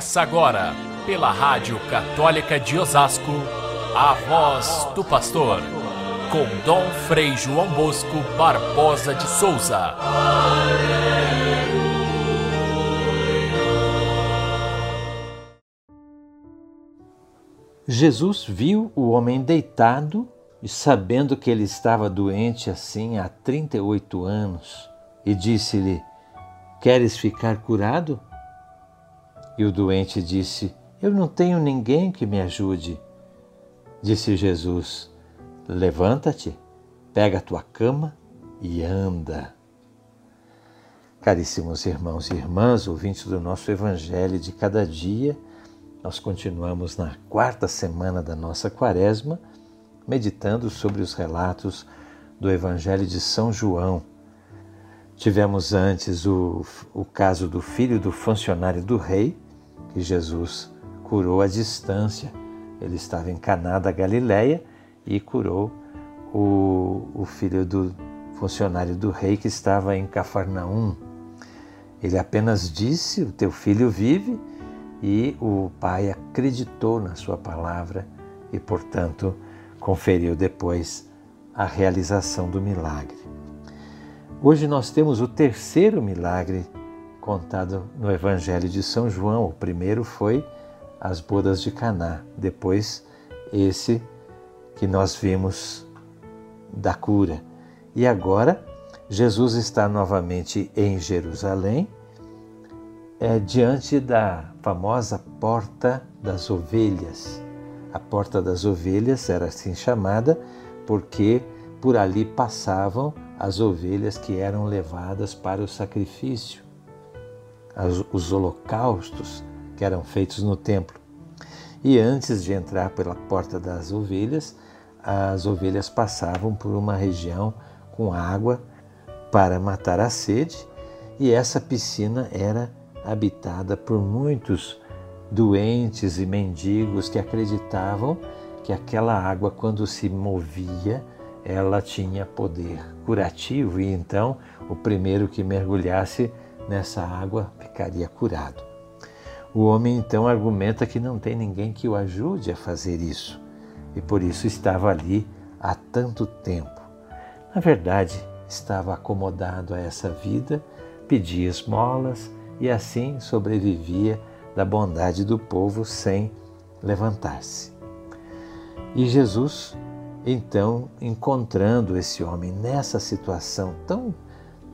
Começa agora, pela Rádio Católica de Osasco, a voz do pastor, com Dom Frei João Bosco Barbosa de Souza. Jesus viu o homem deitado e, sabendo que ele estava doente assim há 38 anos, e disse-lhe: Queres ficar curado? E o doente disse: Eu não tenho ninguém que me ajude. Disse Jesus: Levanta-te, pega a tua cama e anda. Caríssimos irmãos e irmãs, ouvintes do nosso Evangelho de cada dia, nós continuamos na quarta semana da nossa quaresma, meditando sobre os relatos do Evangelho de São João. Tivemos antes o, o caso do filho do funcionário do rei, que Jesus curou à distância. Ele estava em Caná da Galileia e curou o, o filho do funcionário do rei que estava em Cafarnaum. Ele apenas disse: O teu filho vive, e o pai acreditou na sua palavra e, portanto, conferiu depois a realização do milagre. Hoje nós temos o terceiro milagre contado no Evangelho de São João. O primeiro foi as bodas de Caná, depois esse que nós vimos da cura. E agora Jesus está novamente em Jerusalém, é, diante da famosa Porta das Ovelhas. A Porta das Ovelhas era assim chamada porque por ali passavam as ovelhas que eram levadas para o sacrifício os holocaustos que eram feitos no templo. E antes de entrar pela porta das ovelhas, as ovelhas passavam por uma região com água para matar a sede, e essa piscina era habitada por muitos doentes e mendigos que acreditavam que aquela água, quando se movia, ela tinha poder curativo e então o primeiro que mergulhasse nessa água ficaria curado. O homem então argumenta que não tem ninguém que o ajude a fazer isso e por isso estava ali há tanto tempo. Na verdade, estava acomodado a essa vida, pedia esmolas e assim sobrevivia da bondade do povo sem levantar-se. E Jesus, então, encontrando esse homem nessa situação tão,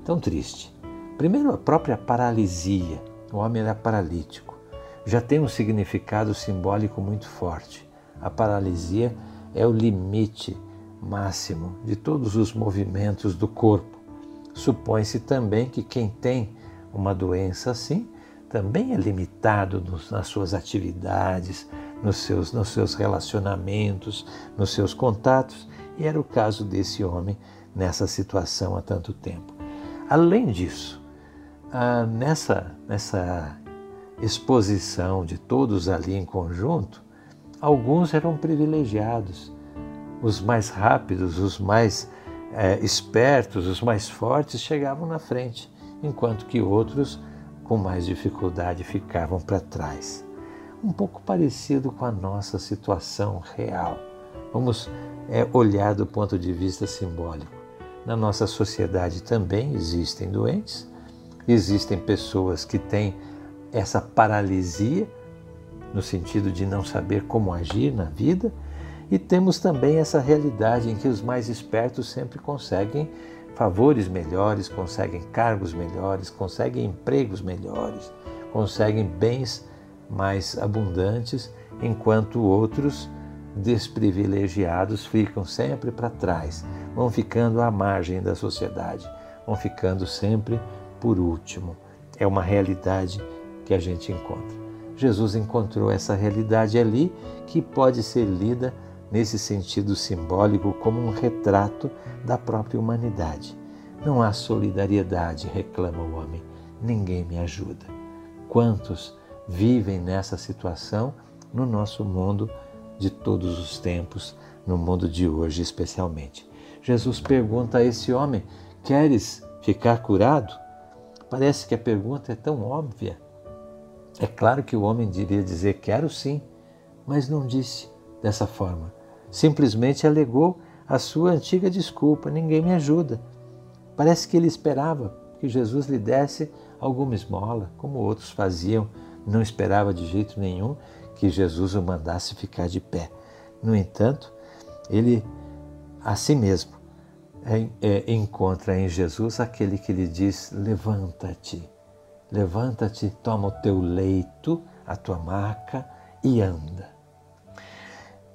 tão triste, Primeiro, a própria paralisia. O homem era paralítico. Já tem um significado simbólico muito forte. A paralisia é o limite máximo de todos os movimentos do corpo. Supõe-se também que quem tem uma doença assim também é limitado nas suas atividades, nos seus, nos seus relacionamentos, nos seus contatos, e era o caso desse homem nessa situação há tanto tempo. Além disso, ah, nessa, nessa exposição de todos ali em conjunto, alguns eram privilegiados, os mais rápidos, os mais é, espertos, os mais fortes chegavam na frente, enquanto que outros, com mais dificuldade, ficavam para trás. Um pouco parecido com a nossa situação real. Vamos é, olhar do ponto de vista simbólico. Na nossa sociedade também existem doentes, Existem pessoas que têm essa paralisia, no sentido de não saber como agir na vida, e temos também essa realidade em que os mais espertos sempre conseguem favores melhores, conseguem cargos melhores, conseguem empregos melhores, conseguem bens mais abundantes, enquanto outros desprivilegiados ficam sempre para trás, vão ficando à margem da sociedade, vão ficando sempre por último. É uma realidade que a gente encontra. Jesus encontrou essa realidade ali que pode ser lida nesse sentido simbólico como um retrato da própria humanidade. Não há solidariedade, reclama o homem. Ninguém me ajuda. Quantos vivem nessa situação no nosso mundo de todos os tempos, no mundo de hoje especialmente? Jesus pergunta a esse homem: Queres ficar curado? Parece que a pergunta é tão óbvia. É claro que o homem devia dizer quero sim, mas não disse dessa forma. Simplesmente alegou a sua antiga desculpa: ninguém me ajuda. Parece que ele esperava que Jesus lhe desse alguma esmola, como outros faziam, não esperava de jeito nenhum que Jesus o mandasse ficar de pé. No entanto, ele a si mesmo encontra em Jesus aquele que lhe diz: levanta-te, levanta-te, toma o teu leito, a tua maca e anda.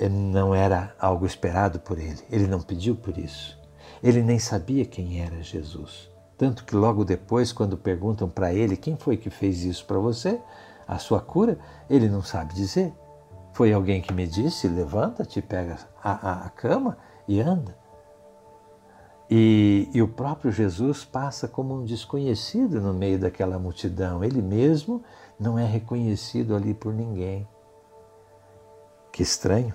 Não era algo esperado por ele, ele não pediu por isso. Ele nem sabia quem era Jesus. Tanto que logo depois, quando perguntam para ele quem foi que fez isso para você, a sua cura, ele não sabe dizer. Foi alguém que me disse: levanta-te, pega a, a, a, cama e anda. E, e o próprio Jesus passa como um desconhecido no meio daquela multidão. Ele mesmo não é reconhecido ali por ninguém. Que estranho,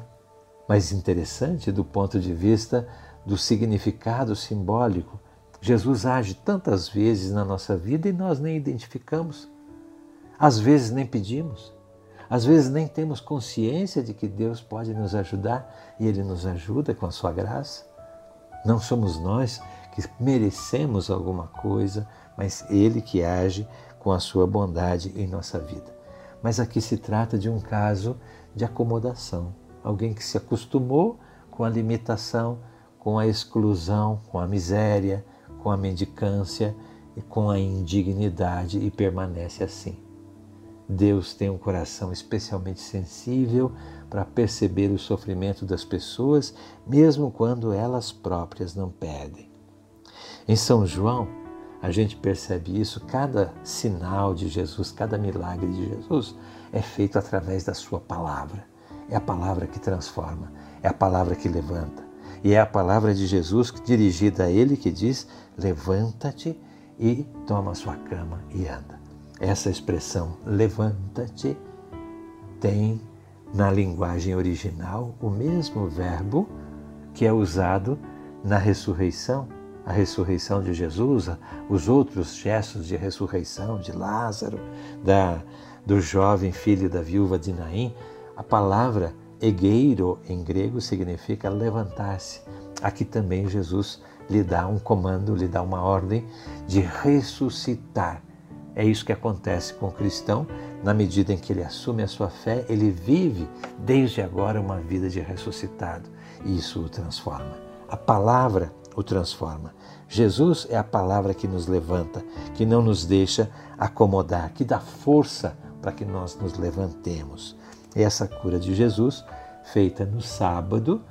mas interessante do ponto de vista do significado simbólico Jesus age tantas vezes na nossa vida e nós nem identificamos. Às vezes nem pedimos. Às vezes nem temos consciência de que Deus pode nos ajudar e Ele nos ajuda com a sua graça. Não somos nós que merecemos alguma coisa, mas Ele que age com a sua bondade em nossa vida. Mas aqui se trata de um caso de acomodação. Alguém que se acostumou com a limitação, com a exclusão, com a miséria, com a mendicância e com a indignidade e permanece assim. Deus tem um coração especialmente sensível para perceber o sofrimento das pessoas, mesmo quando elas próprias não pedem. Em São João, a gente percebe isso, cada sinal de Jesus, cada milagre de Jesus é feito através da Sua palavra. É a palavra que transforma, é a palavra que levanta, e é a palavra de Jesus dirigida a ele que diz: levanta-te e toma a sua cama e anda. Essa expressão levanta-te tem na linguagem original o mesmo verbo que é usado na ressurreição, a ressurreição de Jesus, os outros gestos de ressurreição de Lázaro, da, do jovem filho da viúva de Naim. A palavra Egeiro, em grego, significa levantar-se. Aqui também Jesus lhe dá um comando, lhe dá uma ordem de ressuscitar. É isso que acontece com o cristão, na medida em que ele assume a sua fé, ele vive desde agora uma vida de ressuscitado e isso o transforma. A palavra o transforma. Jesus é a palavra que nos levanta, que não nos deixa acomodar, que dá força para que nós nos levantemos. Essa cura de Jesus, feita no sábado,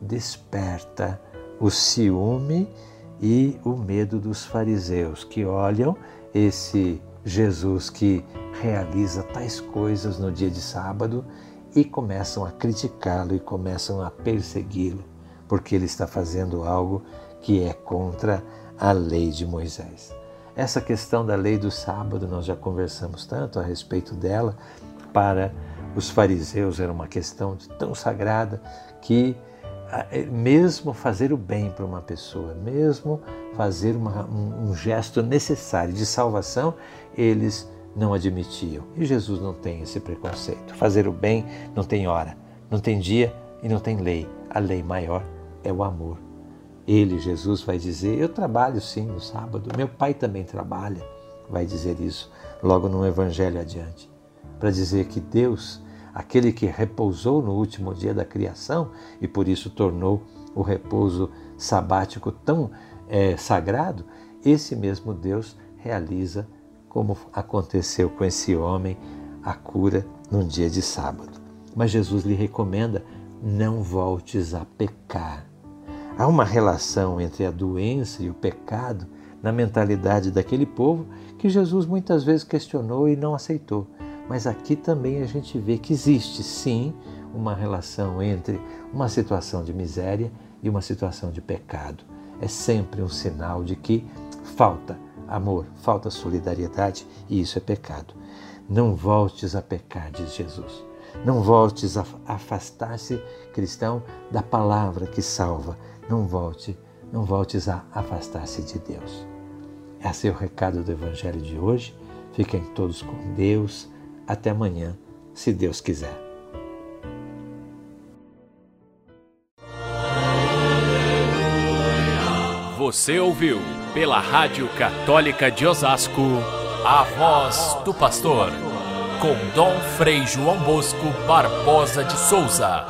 desperta o ciúme e o medo dos fariseus que olham esse Jesus que realiza tais coisas no dia de sábado e começam a criticá-lo e começam a persegui-lo, porque ele está fazendo algo que é contra a lei de Moisés. Essa questão da lei do sábado, nós já conversamos tanto a respeito dela, para os fariseus era uma questão tão sagrada que mesmo fazer o bem para uma pessoa, mesmo fazer uma, um, um gesto necessário de salvação, eles não admitiam. E Jesus não tem esse preconceito. Fazer o bem não tem hora, não tem dia e não tem lei. A lei maior é o amor. Ele, Jesus, vai dizer: Eu trabalho sim no sábado, meu pai também trabalha. Vai dizer isso logo no Evangelho adiante. Para dizer que Deus aquele que repousou no último dia da criação e por isso tornou o repouso sabático tão é, sagrado, esse mesmo Deus realiza, como aconteceu com esse homem, a cura num dia de sábado. Mas Jesus lhe recomenda: não voltes a pecar. Há uma relação entre a doença e o pecado na mentalidade daquele povo que Jesus muitas vezes questionou e não aceitou. Mas aqui também a gente vê que existe sim uma relação entre uma situação de miséria e uma situação de pecado. É sempre um sinal de que falta amor, falta solidariedade e isso é pecado. Não voltes a pecar, diz Jesus. Não voltes a afastar-se, cristão, da palavra que salva. Não volte, não voltes a afastar-se de Deus. Esse é o recado do Evangelho de hoje. Fiquem todos com Deus Até amanhã, se Deus quiser. Você ouviu pela Rádio Católica de Osasco a voz do pastor com Dom Frei João Bosco Barbosa de Souza.